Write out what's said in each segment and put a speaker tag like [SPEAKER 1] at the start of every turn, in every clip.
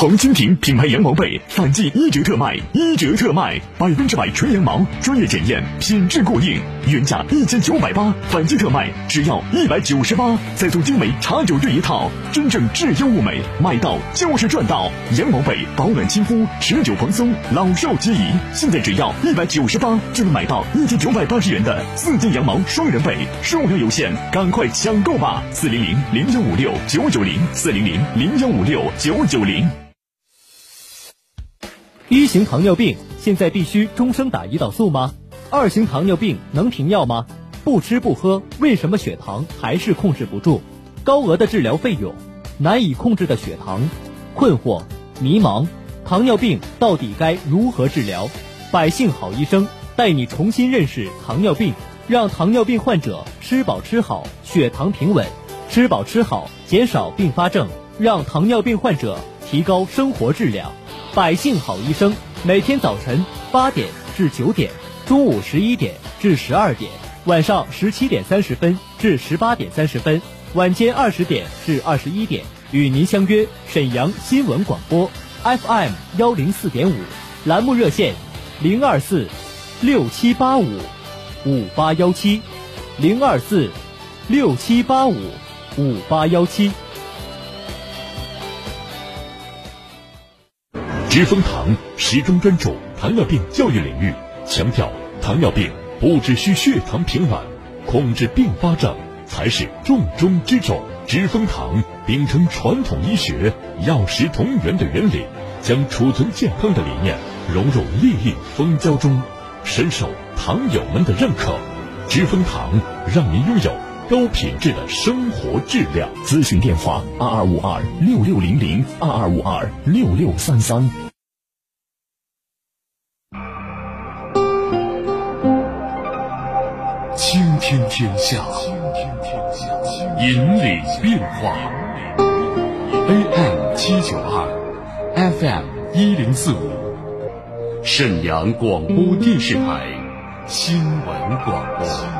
[SPEAKER 1] 红蜻蜓品牌羊毛被反季一折特卖，一折特卖，百分之百纯羊毛，专业检验，品质过硬，原价一千九百八，反季特卖只要一百九十八，再送精美茶酒对一套，真正质优物美，买到就是赚到。羊毛被保暖亲肤，持久蓬松，老少皆宜。现在只要一百九十八就能买到一千九百八十元的四件羊毛双人被，数量有限，赶快抢购吧！四零零零幺五六九九零，四零零零幺五六九九零。
[SPEAKER 2] 一型糖尿病现在必须终生打胰岛素吗？二型糖尿病能停药吗？不吃不喝，为什么血糖还是控制不住？高额的治疗费用，难以控制的血糖，困惑、迷茫，糖尿病到底该如何治疗？百姓好医生带你重新认识糖尿病，让糖尿病患者吃饱吃好，血糖平稳，吃饱吃好，减少并发症，让糖尿病患者提高生活质量。百姓好医生，每天早晨八点至九点，中午十一点至十二点，晚上十七点三十分至十八点三十分，晚间二十点至二十一点，与您相约沈阳新闻广播 FM 幺零四点五，栏目热线零二四六七八五五八幺七零二四六七八五五八幺七。
[SPEAKER 1] 知蜂堂始终专注糖尿病教育领域，强调糖尿病不只需血糖平稳，控制并发症才是重中之重。知蜂堂秉承传统医学药食同源的原理，将储存健康的理念融入粒粒蜂胶中，深受糖友们的认可。知蜂堂让您拥有高品质的生活质量。咨询电话：二二五二六六零零二二五二六六三三。倾听天下，引领变化。AM 七九二，FM 一零四五，沈阳广播电视台新闻广播。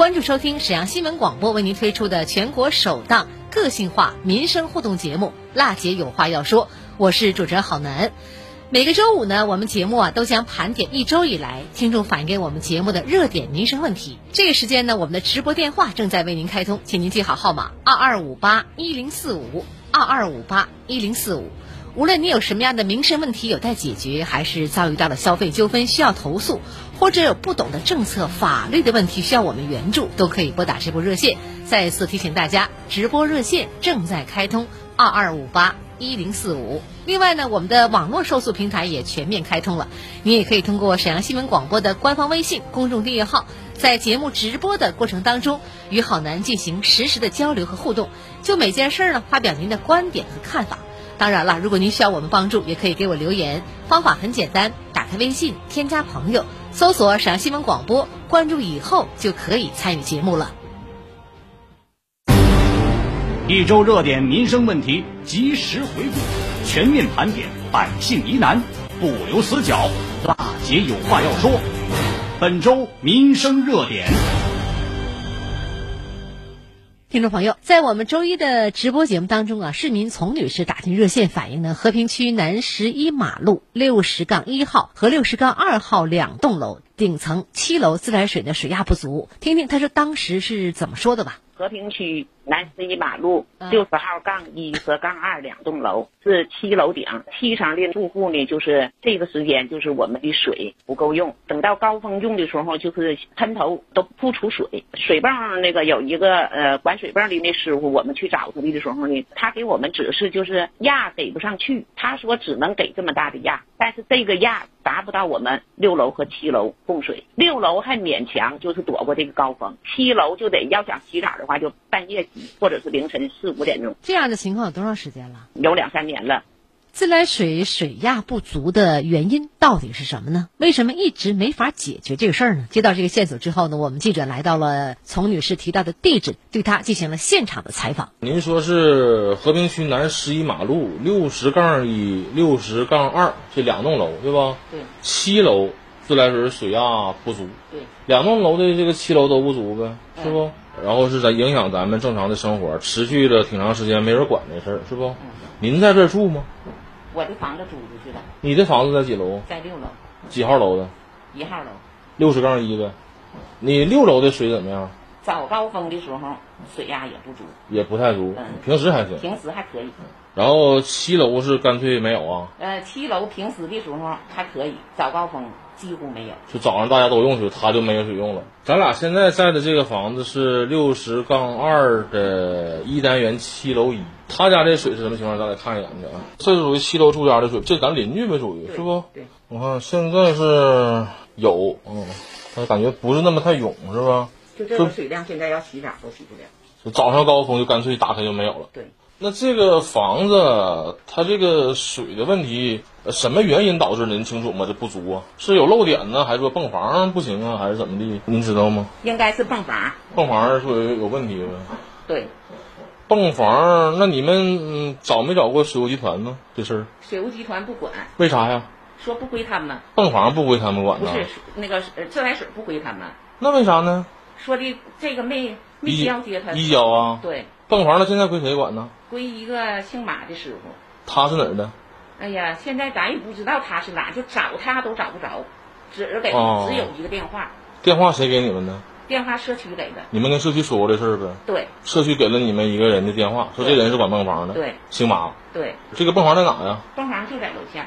[SPEAKER 3] 关注收听沈阳新闻广播为您推出的全国首档个性化民生互动节目《辣姐有话要说》，我是主持人郝楠。每个周五呢，我们节目啊都将盘点一周以来听众反映给我们节目的热点民生问题。这个时间呢，我们的直播电话正在为您开通，请您记好号码：二二五八一零四五二二五八一零四五。无论你有什么样的民生问题有待解决，还是遭遇到了消费纠纷需要投诉，或者有不懂的政策法律的问题需要我们援助，都可以拨打这部热线。再次提醒大家，直播热线正在开通：二二五八一零四五。另外呢，我们的网络受诉平台也全面开通了，你也可以通过沈阳新闻广播的官方微信公众订阅号，在节目直播的过程当中，与好男进行实时的交流和互动，就每件事呢发表您的观点和看法。当然了，如果您需要我们帮助，也可以给我留言。方法很简单，打开微信，添加朋友，搜索“陕西新闻广播”，关注以后就可以参与节目了。
[SPEAKER 4] 一周热点民生问题及时回顾，全面盘点百姓疑难，不留死角。大姐有话要说，本周民生热点。
[SPEAKER 3] 听众朋友，在我们周一的直播节目当中啊，市民丛女士打进热线反映呢，和平区南十一马路六十杠一号和六十杠二号两栋楼顶层七楼自来水的水压不足，听听她说当时是怎么说的吧。
[SPEAKER 5] 和平区南十一马路
[SPEAKER 3] 嗯。
[SPEAKER 5] 六十号杠一和杠二两栋楼是七楼顶，七层的住户呢，就是这个时间就是我们的水不够用，等到高峰用的时候，就是喷头都不出水，水泵那个有一个呃管水泵的那师傅，我们去找他的时候呢，他给我们指示就是压给不上去，他说只能给这么大的压，但是这个压达不到我们六楼和七楼供水，六楼还勉强就是躲过这个高峰，七楼就得要想洗澡的话就半夜洗，或者是凌晨四五点钟，
[SPEAKER 3] 这样的情况有多长时间了？
[SPEAKER 5] 有两三年了。
[SPEAKER 3] 自来水水压不足的原因到底是什么呢？为什么一直没法解决这个事儿呢？接到这个线索之后呢，我们记者来到了丛女士提到的地址，对她进行了现场的采访。
[SPEAKER 6] 您说是和平区南十一马路六十杠一、六十杠二这两栋楼对吧？
[SPEAKER 5] 对。
[SPEAKER 6] 七楼自来水水压不足，
[SPEAKER 5] 对。
[SPEAKER 6] 两栋楼的这个七楼都不足呗，是不？然后是在影响咱们正常的生活，持续了挺长时间，没人管这事儿，是不？您在这儿住吗？
[SPEAKER 5] 我的房子租出去了，
[SPEAKER 6] 你的房子在几楼？
[SPEAKER 5] 在六楼，
[SPEAKER 6] 几号楼的？
[SPEAKER 5] 一号楼。
[SPEAKER 6] 六十杠一呗。你六楼的水怎么样？
[SPEAKER 5] 早高峰的时候水压也不足，
[SPEAKER 6] 也不太足
[SPEAKER 5] 嗯，
[SPEAKER 6] 平时还行。
[SPEAKER 5] 平时还可以。
[SPEAKER 6] 然后七楼是干脆没有啊，
[SPEAKER 5] 呃，七楼平时的时候还可以，早高峰几乎没有。
[SPEAKER 6] 就早上大家都用水，他就没有水用了。咱俩现在在的这个房子是六十杠二的一单元七楼一，他家这水是什么情况？咱得看一眼去啊。这是属于七楼住家的水，这咱邻居呗，属于是不？
[SPEAKER 5] 对。
[SPEAKER 6] 我看现在是有，嗯，但感觉不是那么太涌，是吧？
[SPEAKER 5] 就这个水量，现在要洗澡都洗不了。
[SPEAKER 6] 就早上高峰就干脆打开就没有了。
[SPEAKER 5] 对。
[SPEAKER 6] 那这个房子，它这个水的问题，呃什么原因导致的？您清楚吗？这不足啊，是有漏点呢，还是说泵房不行啊，还是怎么的？您知道吗？
[SPEAKER 5] 应该是泵房。
[SPEAKER 6] 泵房说有有问题呗？
[SPEAKER 5] 对，
[SPEAKER 6] 泵房，那你们嗯找没找过水务集团呢？这事儿
[SPEAKER 5] 水务集团不管，
[SPEAKER 6] 为啥呀？
[SPEAKER 5] 说不归他们，
[SPEAKER 6] 泵房不归他们管呢？
[SPEAKER 5] 不是那个呃自来水不归他们，
[SPEAKER 6] 那为啥呢？
[SPEAKER 5] 说的这个没没
[SPEAKER 6] 移
[SPEAKER 5] 交接他。
[SPEAKER 6] 移交啊？
[SPEAKER 5] 对，
[SPEAKER 6] 泵房那现在归谁管呢？
[SPEAKER 5] 归一个姓马的师傅。
[SPEAKER 6] 他是哪儿的？
[SPEAKER 5] 哎呀，现在咱也不知道他是哪，就找他都找不着，只给、
[SPEAKER 6] 哦
[SPEAKER 5] 只有一个电话，
[SPEAKER 6] 电话谁给你们的？
[SPEAKER 5] 电话社区给的。
[SPEAKER 6] 你们跟社区说过这事儿呗？
[SPEAKER 5] 对
[SPEAKER 6] 社区给了你们一个人的电话，说这人是管泵房的，
[SPEAKER 5] 对，
[SPEAKER 6] 姓马。
[SPEAKER 5] 对，
[SPEAKER 6] 这个泵房在哪呀？
[SPEAKER 5] 泵房就在楼下，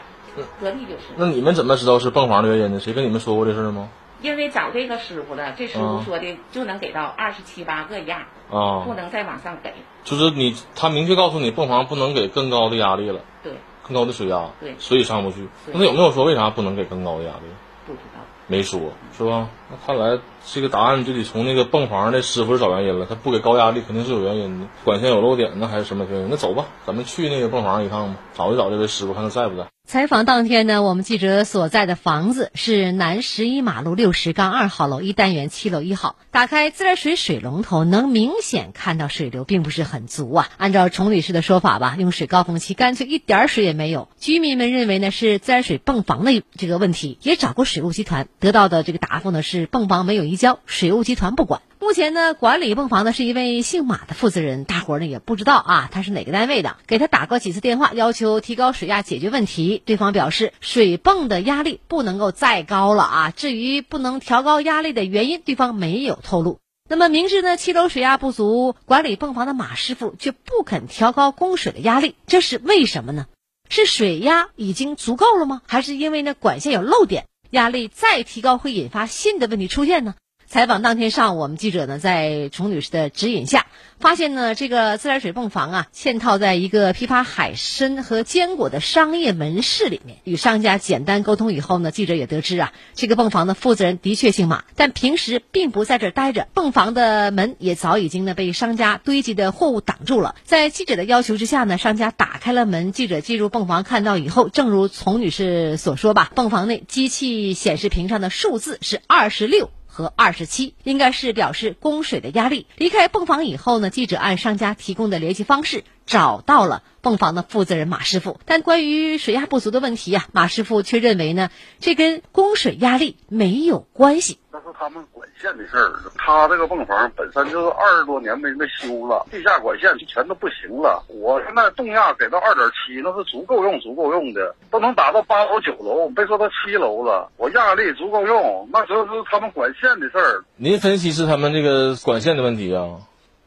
[SPEAKER 5] 隔壁就是。
[SPEAKER 6] 那你们怎么知道是泵房的原因呢？谁跟你们说过这事儿吗？
[SPEAKER 5] 因为找这个师傅了，这师傅
[SPEAKER 6] 嗯
[SPEAKER 5] 说的就能给到二十七八个压，
[SPEAKER 6] 啊
[SPEAKER 5] 不，能再往上给。
[SPEAKER 6] 就是你，他明确告诉你泵房不能给更高的压力了，
[SPEAKER 5] 对，
[SPEAKER 6] 更高的水压，
[SPEAKER 5] 对
[SPEAKER 6] 所以上不去。那他有没有说为啥不能给更高的压力？
[SPEAKER 5] 不知道。
[SPEAKER 6] 没说，是吧？那看来这个答案就得从那个泵房的师傅找原因了。他不给高压力，肯定是有原因的，管线有漏点呢，还是什么原因？那走吧，咱们去那个泵房一趟吧，找一找这位师傅，看他在不在。
[SPEAKER 3] 采访当天呢，我们记者所在的房子是南十一马路六十杠二号楼一单元七楼一号。打开自来水水龙头，能明显看到水流并不是很足啊。按照崇女士的说法吧，用水高峰期干脆一点水也没有。居民们认为呢是自来水泵房的这个问题，也找过水务集团，得到的这个答复呢是泵房没有移交，水务集团不管。目前呢，管理泵房的是一位姓马的负责人，大伙儿呢也不知道啊，他是哪个单位的。给他打过几次电话，要求提高水压解决问题，对方表示水泵的压力不能够再高了啊。至于不能调高压力的原因，对方没有透露。那么明知呢七楼水压不足，管理泵房的马师傅却不肯调高供水的压力，这是为什么呢？是水压已经足够了吗？还是因为呢管线有漏点，压力再提高会引发新的问题出现呢？采访当天上午，我们记者呢在崇女士的指引下，发现呢这个自来水泵房啊嵌套在一个批发海参和坚果的商业门市里面。与商家简单沟通以后呢，记者也得知啊，这个泵房的负责人的确姓马，但平时并不在这儿待着。泵房的门也早已经呢被商家堆积的货物挡住了。在记者的要求之下呢，商家打开了门，记者进入泵房看到以后，正如丛女士所说吧，泵房内机器显示屏上的数字是二十六。和二十七应该是表示供水的压力。离开泵房以后呢，记者按商家提供的联系方式找到了泵房的负责人马师傅。但关于水压不足的问题呀，马师傅却认为呢，这跟供水压力没有关系。
[SPEAKER 7] 那是他们管线的事儿。他这个泵房本身就是二十多年没没修了，地下管线全都不行了。我现在动压给到二点七，那是足够用，足够用的，都能达到八楼九楼，别说到七楼了。我压力足够用，那就是他们管线的事儿。
[SPEAKER 6] 您分析是他们这个管线的问题啊？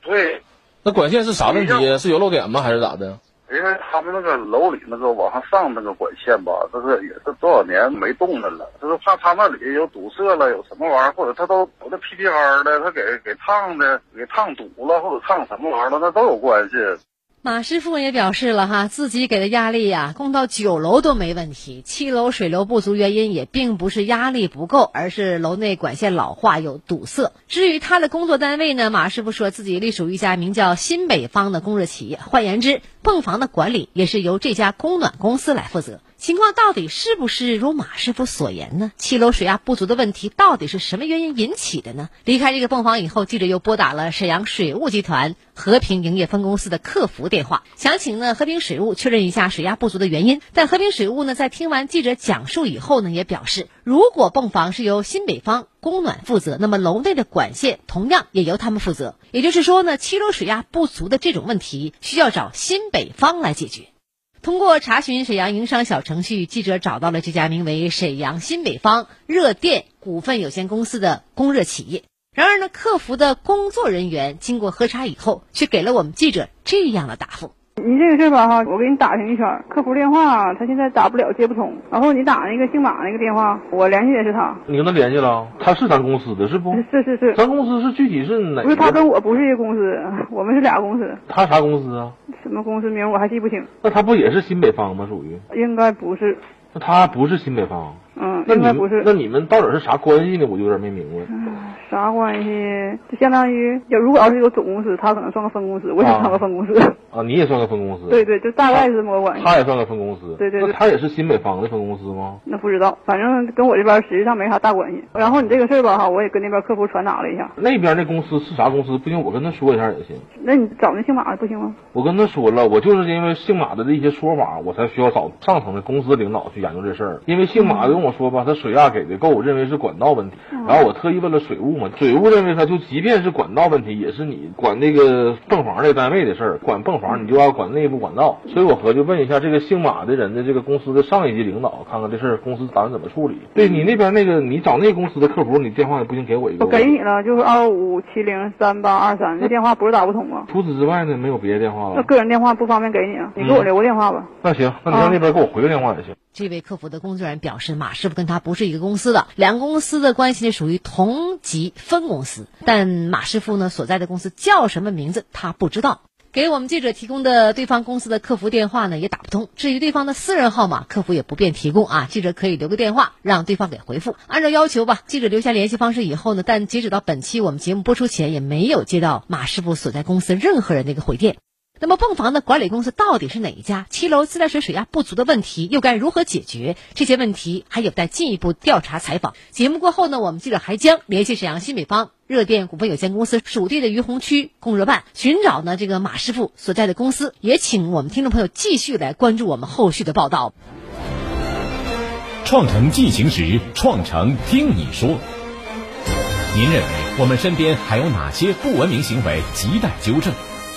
[SPEAKER 7] 对，
[SPEAKER 6] 那管线是啥问题？是有漏点吗？还是咋的？
[SPEAKER 7] 因为他们那个楼里那个往上上那个管线吧，这是也是多少年没动的了，就是怕他那里有堵塞了，有什么玩意儿，或者他都有那 PPR 的，他给给烫的，给烫堵了，或者烫什么玩意儿了，那都有关系。
[SPEAKER 3] 马师傅也表示了哈，自己给的压力呀，供到九楼都没问题，七楼水流不足原因也并不是压力不够，而是楼内管线老化有堵塞。至于他的工作单位呢，马师傅说自己隶属一家名叫新北方的供热企业，换言之，泵房的管理也是由这家供暖公司来负责。情况到底是不是如马师傅所言呢？七楼水压不足的问题到底是什么原因引起的呢？离开这个泵房以后，记者又拨打了沈阳水务集团和平营业分公司的客服电话，想请呢和平水务确认一下水压不足的原因。但和平水务呢在听完记者讲述以后呢，也表示，如果泵房是由新北方供暖负责，那么楼内的管线同样也由他们负责。也就是说呢，七楼水压不足的这种问题需要找新北方来解决。通过查询沈阳营商小程序，记者找到了这家名为沈阳新北方热电股份有限公司的供热企业。然而呢，客服的工作人员经过核查以后，却给了我们记者这样的答复。
[SPEAKER 8] 你这个事儿吧哈，我给你打听一圈，客服电话他现在打不了，接不通。然后你打那个姓马那个电话，我联系的是他。
[SPEAKER 6] 你跟他联系了？他是咱公司的，是不？
[SPEAKER 8] 是是是。
[SPEAKER 6] 咱公司是具体是哪？
[SPEAKER 8] 不是他跟我不是一个公司，我们是俩公司。
[SPEAKER 6] 他啥公司啊？
[SPEAKER 8] 什么公司名我还记不清。
[SPEAKER 6] 那他不也是新北方吗？属于？
[SPEAKER 8] 应该不是。
[SPEAKER 6] 那他不是新北方。
[SPEAKER 8] 嗯，
[SPEAKER 6] 那你
[SPEAKER 8] 应该不是。
[SPEAKER 6] 那你们到底是啥关系呢？我就有点没明白。
[SPEAKER 8] 啥关系？就相当于，要如果要是有总公司，他可能算个分公司，我也算个分公司。
[SPEAKER 6] 啊，你也算个分公司。
[SPEAKER 8] 对对，就大概是这么个关系。
[SPEAKER 6] 他也算个分公司。
[SPEAKER 8] 对对。
[SPEAKER 6] 那他也是新北方的分公司吗？
[SPEAKER 8] 那不知道，反正跟我这边实际上没啥大关系。然后你这个事儿吧，哈，我也跟那边客服传达了一下。
[SPEAKER 6] 那边那公司是啥公司？不行，我跟他说一下也行。
[SPEAKER 8] 那你找那姓马的不行吗？
[SPEAKER 6] 我跟他说了，我就是因为姓马的这些说法，我才需要找上层的公司领导去研究这事儿。因为姓马跟我说吧，他水压给的够，我认为是管道问题。然后我特意问了水务嘛，水务认为他就即便是管道问题，也是你管那个泵房这单位的事儿。管泵房你就要管内部管道。所以我合计问一下这个姓马的人的这个公司的上一级领导，看看这事儿公司打算怎么处理。对你那边那个，你找那公司的客服，你电话也不行给我一个。
[SPEAKER 8] 我给你了，就是二五七零三八二三，这电话不是打不通吗？
[SPEAKER 6] 除此之外呢，没有别的电话了。
[SPEAKER 8] 那个人电话不方便给你啊，你给我留个电话吧。
[SPEAKER 6] 那行，那你让那边给我回个电话也行。
[SPEAKER 3] 这位客服的工作人员表示，马师傅跟他不是一个公司的，两个公司的关系呢属于同级分公司，但马师傅呢所在的公司叫什么名字他不知道。给我们记者提供的对方公司的客服电话呢也打不通，至于对方的私人号码，客服也不便提供啊。记者可以留个电话让对方给回复。按照要求吧，记者留下联系方式以后呢，但截止到本期我们节目播出前，也没有接到马师傅所在公司任何人的一个回电。那么泵房的管理公司到底是哪一家？七楼自来水水压不足的问题又该如何解决？这些问题还有待进一步调查采访。节目过后呢，我们记者还将联系沈阳新北方热电股份有限公司属地的于洪区供热办，寻找呢这个马师傅所在的公司。也请我们听众朋友继续来关注我们后续的报道。
[SPEAKER 9] 创城进行时，创城听你说。您认为我们身边还有哪些不文明行为亟待纠正？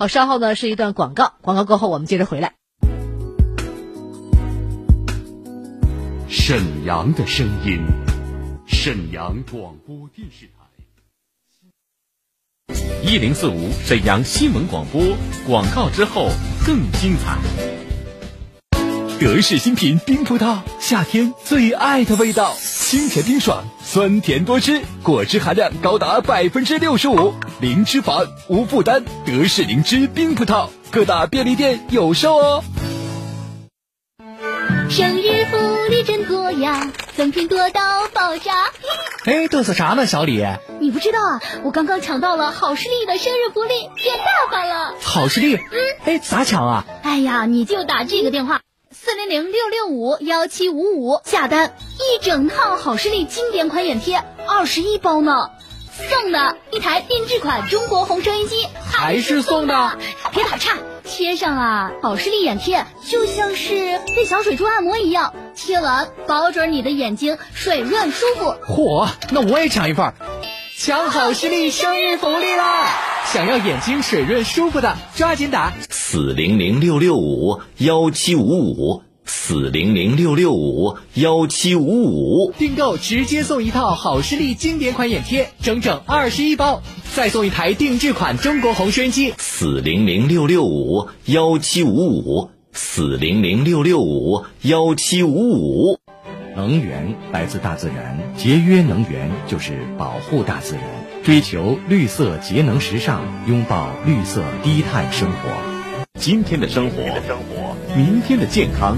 [SPEAKER 3] 好，稍后呢是一段广告，广告过后我们接着回来。
[SPEAKER 1] 沈阳的声音，沈阳广播电视台。
[SPEAKER 9] 一零四五沈阳新闻广播，广告之后更精彩。
[SPEAKER 10] 德式新品冰葡萄，夏天最爱的味道，清甜冰爽，酸甜多汁，果汁含量高达百分之六十五，零脂肪，无负担。德式灵芝冰葡萄，各大便利店有售哦。
[SPEAKER 11] 生日福利真多呀，赠品多到爆炸！
[SPEAKER 12] 哎，嘚瑟啥呢，小李？
[SPEAKER 11] 你不知道啊，我刚刚抢到了好视力的生日福利，变大发了！
[SPEAKER 12] 好视力？
[SPEAKER 11] 嗯，
[SPEAKER 12] 哎，咋抢啊？
[SPEAKER 11] 哎呀，你就打这个电话。四零零六六五幺七五五下单一整套好视力经典款眼贴，二十一包呢，送的一台定制款中国红收音机，
[SPEAKER 12] 还是送的，
[SPEAKER 11] 别打岔，贴上啊好视力眼贴就像是被小水珠按摩一样，贴完保准你的眼睛水润舒服。
[SPEAKER 12] 嚯，那我也抢一份，抢好视力生日福利啦！想要眼睛水润舒服的，抓紧打
[SPEAKER 13] 四零零六六五幺七五五四零零六六五幺七五五，
[SPEAKER 12] 订购直接送一套好视力经典款眼贴，整整二十一包，再送一台定制款中国红收音机。
[SPEAKER 13] 四零零六六五幺七五五四零零六六五幺七五五。
[SPEAKER 14] 能源来自大自然，节约能源就是保护大自然，追求绿色节能时尚，拥抱绿色低碳生活。
[SPEAKER 9] 今天的生活，明天的生活，明天的健康，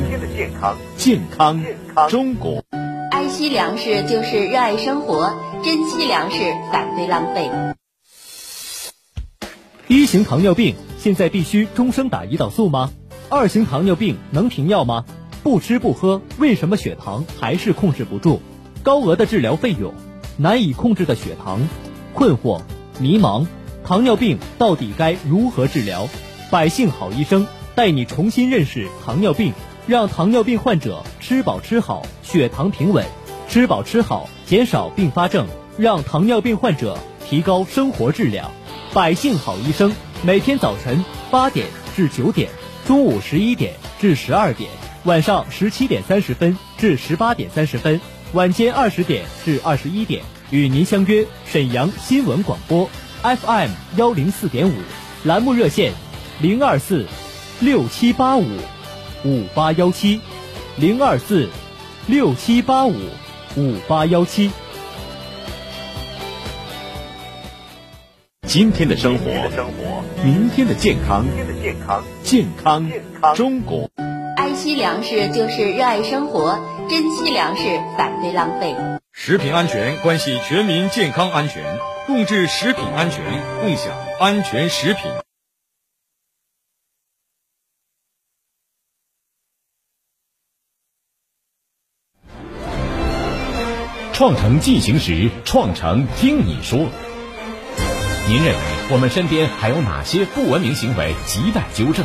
[SPEAKER 9] 健康中国。
[SPEAKER 15] 爱惜粮食就是热爱生活，珍惜粮食，反对浪费。
[SPEAKER 2] 一型糖尿病现在必须终生打胰岛素吗？二型糖尿病能停药吗？不吃不喝，为什么血糖还是控制不住？高额的治疗费用，难以控制的血糖，困惑、迷茫，糖尿病到底该如何治疗？百姓好医生带你重新认识糖尿病，让糖尿病患者吃饱吃好，血糖平稳；吃饱吃好，减少并发症，让糖尿病患者提高生活质量。百姓好医生每天早晨八点至九点，中午十一点至十二点。晚上十七点三十分至十八点三十分，晚间二十点至二十一点，与您相约沈阳新闻广播 FM 幺零四点五，栏目热线零二四六七八五五八幺七零二四六七八五五八幺七。
[SPEAKER 9] 今天的生活，明天的健康，健康中国。
[SPEAKER 15] 爱惜粮食就是热爱生活，珍惜粮食，反对浪费。
[SPEAKER 16] 食品安全关系全民健康安全，共治食品安全，共享安全食品。
[SPEAKER 9] 创城进行时，创城听你说。您认为我们身边还有哪些不文明行为亟待纠正？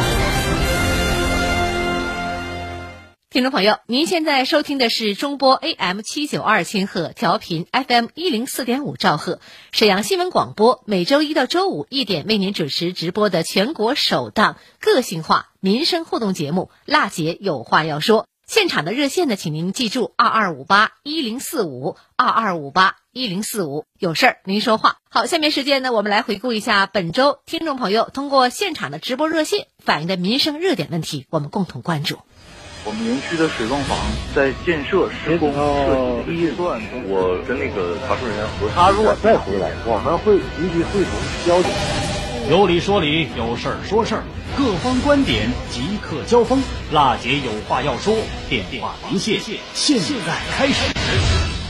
[SPEAKER 3] 听众朋友，您现在收听的是中波 AM 七九二千赫调频 FM 一零四点五兆赫沈阳新闻广播，每周一到周五一点为您主持直播的全国首档个性化民生互动节目《辣姐有话要说》。现场的热线呢，请您记住二二五八一零四五二二五八一零四五，有事儿您说话。好，下面时间呢，我们来回顾一下本周听众朋友通过现场的直播热线反映的民生热点问题，我们共同关注。
[SPEAKER 17] 我们园区的水泵房在建设施工设计预算，我跟那个查收人员核
[SPEAKER 18] 他如果再回来，我们会立即会同交警。
[SPEAKER 4] 有理说理，有事儿说事儿，各方观点即刻交锋。辣姐有话要说，电话连线。现在开始。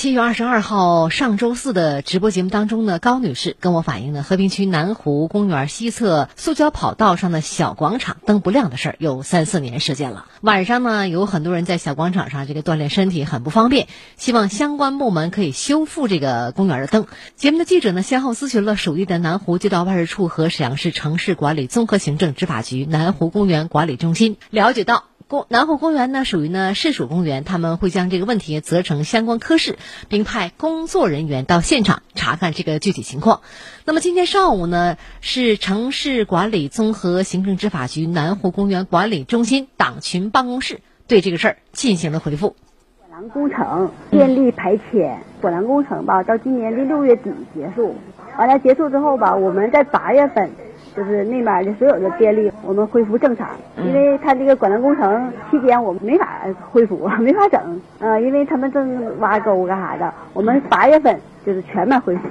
[SPEAKER 3] 七月二十二号上周四的直播节目当中呢，高女士跟我反映呢，和平区南湖公园西侧塑胶跑道上的小广场灯不亮的事儿，有三四年时间了。晚上呢，有很多人在小广场上这个锻炼身体很不方便，希望相关部门可以修复这个公园的灯。节目的记者呢，先后咨询了属地的南湖街道办事处和沈阳市城市管理综合行政执法局南湖公园管理中心，了解到。公南湖公园呢属于呢市属公园，他们会将这个问题责成相关科室，并派工作人员到现场查看这个具体情况。那么今天上午呢，是城市管理综合行政执法局南湖公园管理中心党群办公室对这个事儿进行了回复。
[SPEAKER 19] 管廊工程电力排迁，管廊工程吧，到今年的六月底结束，完了结束之后吧，我们在八月份。就是那边的所有的电力，我们恢复正常，因为他这个管道工程期间，我们没法恢复，没法整，呃，因为他们正挖沟干啥的，我们八月份就是全面恢复。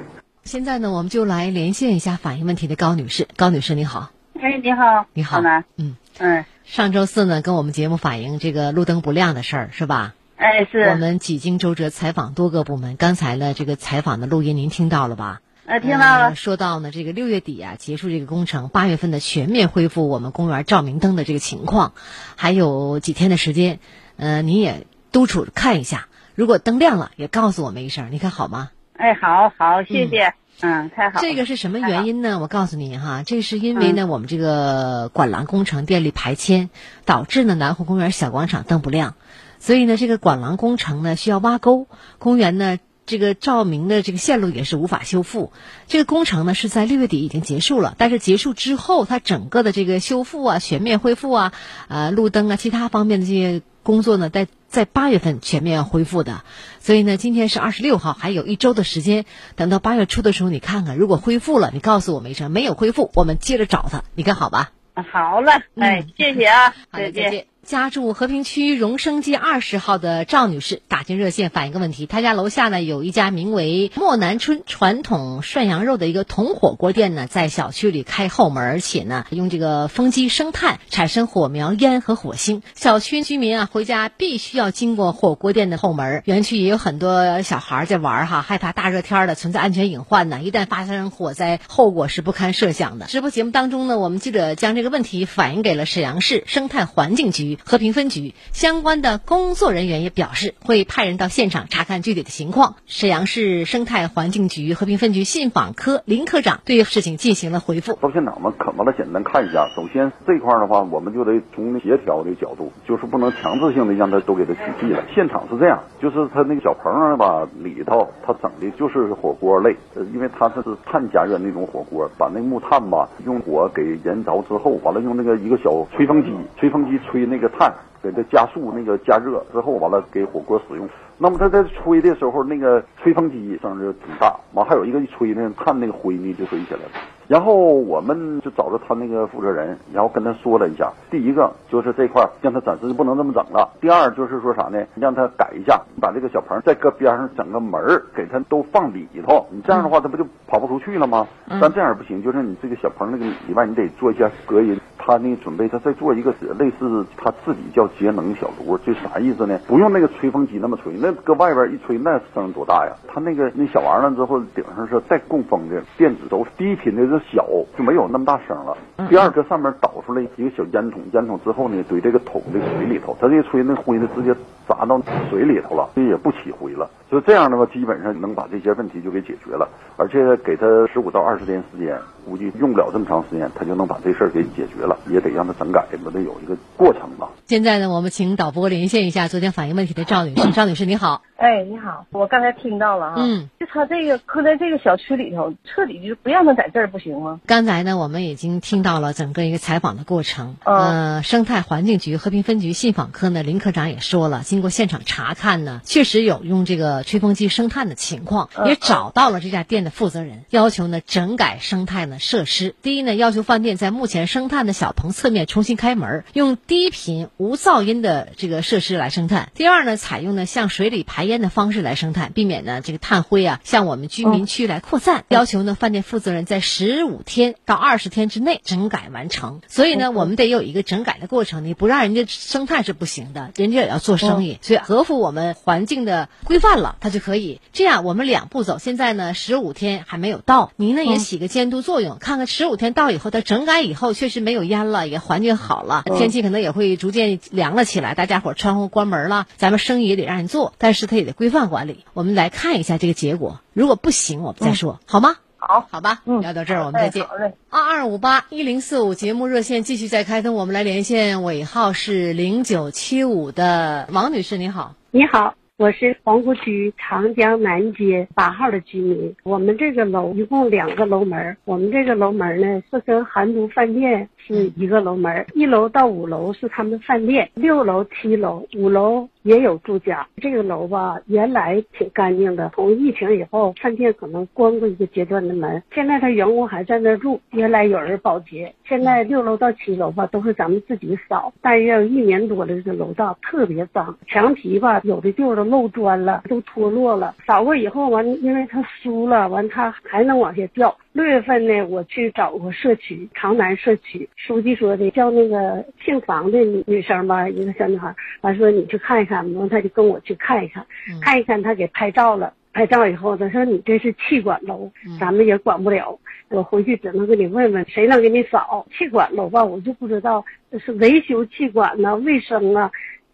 [SPEAKER 3] 现在呢，我们就来连线一下反映问题的高女士。高女士，你好。
[SPEAKER 20] 哎，你好。
[SPEAKER 3] 你好。
[SPEAKER 20] 嗯嗯。
[SPEAKER 3] 上周四呢，跟我们节目反映这个路灯不亮的事儿，是吧？
[SPEAKER 20] 哎，是。
[SPEAKER 3] 我们几经周折采访多个部门，刚才呢，这个采访的录音您听到了吧？
[SPEAKER 20] 呃，听到了。
[SPEAKER 3] 说到呢，这个六月底啊，结束这个工程，八月份的全面恢复我们公园照明灯的这个情况，还有几天的时间，呃，您也督促看一下，如果灯亮了，也告诉我们一声，你看好吗？
[SPEAKER 20] 哎，好好，谢谢，嗯，太好。
[SPEAKER 3] 这个是什么原因呢？我告诉你哈，这是因为呢，我们这个管廊工程电力排迁，导致呢南湖公园小广场灯不亮，所以呢，这个管廊工程呢需要挖沟，公园呢。这个照明的这个线路也是无法修复，这个工程呢是在六月底已经结束了，但是结束之后，它整个的这个修复啊、全面恢复啊、呃路灯啊、其他方面的这些工作呢，在在八月份全面要恢复的。所以呢，今天是二十六号，还有一周的时间，等到八月初的时候，你看看，如果恢复了，你告诉我们一声；没有恢复，我们接着找他，你看好吧？
[SPEAKER 20] 好了，哎，谢谢啊，
[SPEAKER 3] 再见。家住和平区荣生街二十号的赵女士打进热线反映个问题，她家楼下呢有一家名为莫南春传统涮羊肉的一个铜火锅店呢，在小区里开后门，而且呢用这个风机生炭产生火苗、烟和火星。小区居民啊回家必须要经过火锅店的后门，园区也有很多小孩在玩哈，害怕大热天的存在安全隐患呢，一旦发生火灾，后果是不堪设想的。直播节目当中呢，我们记者将这个问题反映给了沈阳市生态环境局。和平分局相关的工作人员也表示，会派人到现场查看具体的情况。沈阳市生态环境局和平分局信访科林科长对事情进行了回复。
[SPEAKER 21] 到现场嘛，可能了简单看一下。首先这块的话，我们就得从协调的角度，就是不能强制性的让他都给他取缔了。现场是这样，就是他那个小棚儿吧里头，他整的就是火锅类，因为他这是碳加热那种火锅，把那木炭吧用火给燃着之后，完了用那个一个小吹风机，吹风机吹那个。判。给它加速那个加热之后，完了给火锅使用。那么它在吹的时候，那个吹风机声就挺大，完还有一个一吹呢，碳那个灰呢就飞起来了。然后我们就找着他那个负责人，然后跟他说了一下。第一个就是这块让他暂时就不能这么整了。第二就是说啥呢？让他改一下，把这个小棚再搁边上整个门儿，给他都放里头。你这样的话，他不就跑不出去了吗？但这样不行，就是你这个小棚那个里外，你得做一下隔音。他呢准备他再做一个类似他自己叫节能小炉，这啥意思呢？不用那个吹风机那么吹，那搁外边一吹，那声多大呀？它那个那小玩意儿之后顶上是带供风的电子轴，低频的。小就没有那么大声了。第二个上面导出来一个小烟筒，烟筒之后呢，怼这个桶的水里头，它这吹那灰呢，直接砸到水里头了，这也不起灰了。就这样的话，基本上能把这些问题就给解决了，而且给它十五到二十天时间，估计用不了这么长时间，他就能把这事儿给解决了。也得让他整改，不得有一个过程吧。
[SPEAKER 3] 现在呢，我们请导播连线一下昨天反映问题的赵女士。赵女士，你好。
[SPEAKER 20] 哎，你好，我刚才听到了啊。
[SPEAKER 3] 嗯。
[SPEAKER 20] 就他这个搁在这个小区里头，彻底就不让他在这儿不行吗？
[SPEAKER 3] 刚才呢，我们已经听到了整个一个采访的过程。呃，生态环境局和平分局信访科呢，林科长也说了，经过现场查看呢，确实有用这个吹风机生炭的情况，也找到了这家店的负责人，要求呢整改生态呢设施。第一呢，要求饭店在目前生炭的小棚侧面重新开门，用低频无噪音的这个设施来生炭。第二呢，采用呢向水里排烟的方式来生炭，避免呢这个碳灰啊向我们居民区来扩散。要求呢饭店负责人在十五天到二十天之内整改完成。所以呢，我们得有一个整改的过程，你不让人家生炭是不行的，人家也要做生意。意，所以合乎我们环境的规范了，它就可以这样。我们两步走，现在呢十五天还没有到，您呢也起个监督作用，看看十五天到以后，它整改以后确实没有烟了，也环境好了，天气可能也会逐渐凉了起来，大家伙窗户关门了，咱们生意也得让人做，但是它也得规范管理。我们来看一下这个结果，如果不行，我们再说，好吗？
[SPEAKER 20] 好，
[SPEAKER 3] 好吧，聊到这儿，我们再见。二二五八一零四五节目热线继续在开通，我们来连线尾号是零九七五的王女士，你好。
[SPEAKER 22] 你好，我是皇姑区长江南街八号的居民。我们这个楼一共两个楼门，我们这个楼门呢是跟韩都饭店是一个楼门，一楼到五楼是他们的饭店，六楼、七楼、五楼。也有住家，这个楼吧，原来挺干净的。从疫情以后，饭店可能关过一个阶段的门，现在他员工还在那住。原来有人保洁，现在六楼到七楼吧，都是咱们自己扫。大约有一年多了，这个楼道特别脏，墙皮吧，有的地方都漏砖了，都脱落了。扫过以后完，因为它酥了，完它还能往下掉。六月份呢，我去找过社区长南社区书记说的，叫那个姓房的女生吧，一个小女孩，完说你去看一看，完他就跟我去看一看，看一看他给拍照了，拍照以后他说你这是气管楼，咱们也管不了，我回去只能给你问问谁能给你扫气管楼吧，我就不知道是维修气管呢，卫生啊。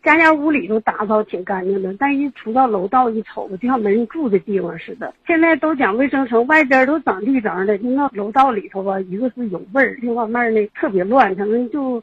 [SPEAKER 22] 家家屋里都打扫挺干净的，但一出到楼道一瞅，就像没人住的地方似的。现在都讲卫生城，外边都长绿整的，那楼道里头吧，一个是有味儿，另外面呢特别乱。可能就，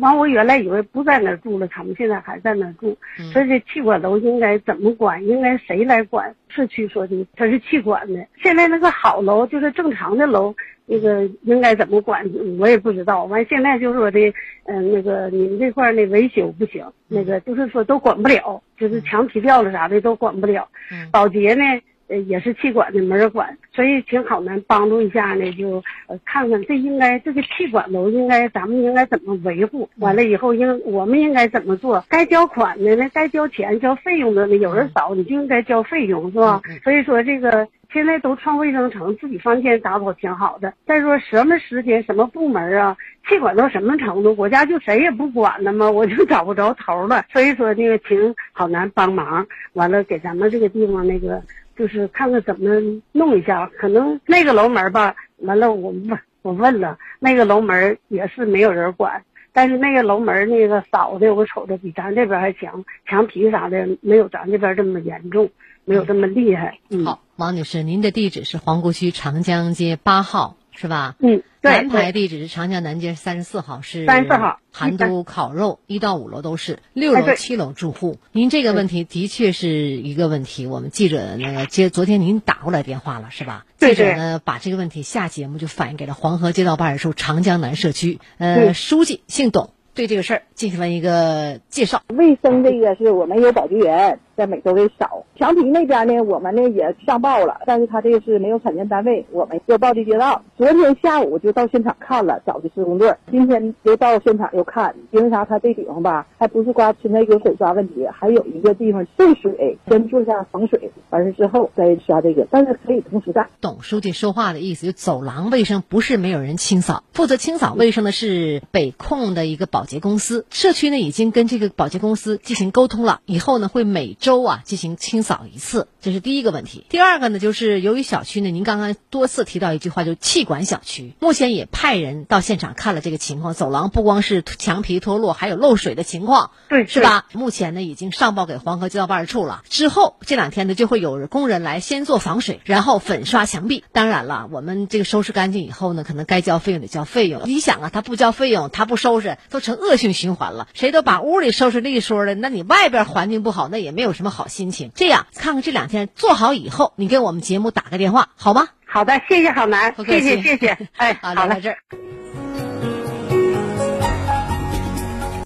[SPEAKER 22] 完我原来以为不在那住了，他们现在还在那住。所以这气管楼应该怎么管？应该谁来管？社区说的，他是气管的。现在那个好楼就是正常的楼。那个应该怎么管，我也不知道。完，现在就说的，嗯，那个你们这块儿那维修不行，那个就是说都管不了，就是墙皮掉了啥的都管不了。保洁呢，呃，也是气管的，没人管。所以请好男帮助一下呢，就呃看看这应该这个气管楼应该咱们应该怎么维护？完了以后应我们应该怎么做？该交款的呢该交钱交费用的呢？有人扫你就应该交费用是吧？所以说这个。现在都创卫生城，自己房间打扫挺好的。再说什么时间、什么部门啊，气管到什么程度，国家就谁也不管了吗？我就 找不着头了。所以说那个，请好男帮忙，完了给咱们这个地方那个，就是看看怎么弄一下。可能那个楼门吧，完了我问，我问了，那个楼门也是没有人管。但是那个楼门那个扫的，我瞅着比咱这边还强，墙皮啥的没有咱这边这么严重。没有这么厉害。
[SPEAKER 3] 好，王女士，您的地址是皇姑区长江街八号，是吧？
[SPEAKER 22] 嗯，对。
[SPEAKER 3] 南排地址是长江南街三十四号，是
[SPEAKER 22] 三十四号。
[SPEAKER 3] 韩都烤肉一到五楼都是，六楼、七楼住户。您这个问题的确是一个问题。我们记者那个接昨天您打过来电话了，是吧？记者呢把这个问题下节目就反映给了黄河街道办事处长江南社区，呃，书记姓董，对这个事儿进行了一个介绍。
[SPEAKER 23] 卫生这个是我们有保洁员。在每周的扫墙皮那边呢，我们呢也上报了，但是他这个是没有产权单位，我们要报的街道。昨天下午就到现场看了，找的施工队，今天又到现场又看，因为啥？他这地方吧，还不是刮存在一个水刷问题，还有一个地方渗水，先做下防水，完事之后再刷这个，但是可以同时干。
[SPEAKER 3] 董书记说话的意思，就走廊卫生不是没有人清扫，负责清扫卫生的是北控的一个保洁公司，社区呢已经跟这个保洁公司进行沟通了，以后呢会每周啊进行清扫一次，这是第一个问题。第二个呢，就是由于小区呢，您刚刚多次提到一句话，就是气管小区，目前也派人到现场看了这个情况。走廊不光是墙皮脱落，还有漏水的情况，
[SPEAKER 22] 对，
[SPEAKER 3] 是吧？目前呢已经上报给黄河街道办事处了。之后这两天呢就会有工人来先做防水，然后粉刷墙壁。当然了，我们这个收拾干净以后呢，可能该交费用得交费用。你想啊，他不交费用，他不收拾，都成恶性循环了。谁都把屋里收拾利索了，那你外边环境不好，那也没有什么好。心情这样，看看这两天做好以后，你给我们节目打个电话好吗？
[SPEAKER 22] 好的，谢谢郝楠，谢谢谢谢，哎，
[SPEAKER 3] 好，聊到这儿。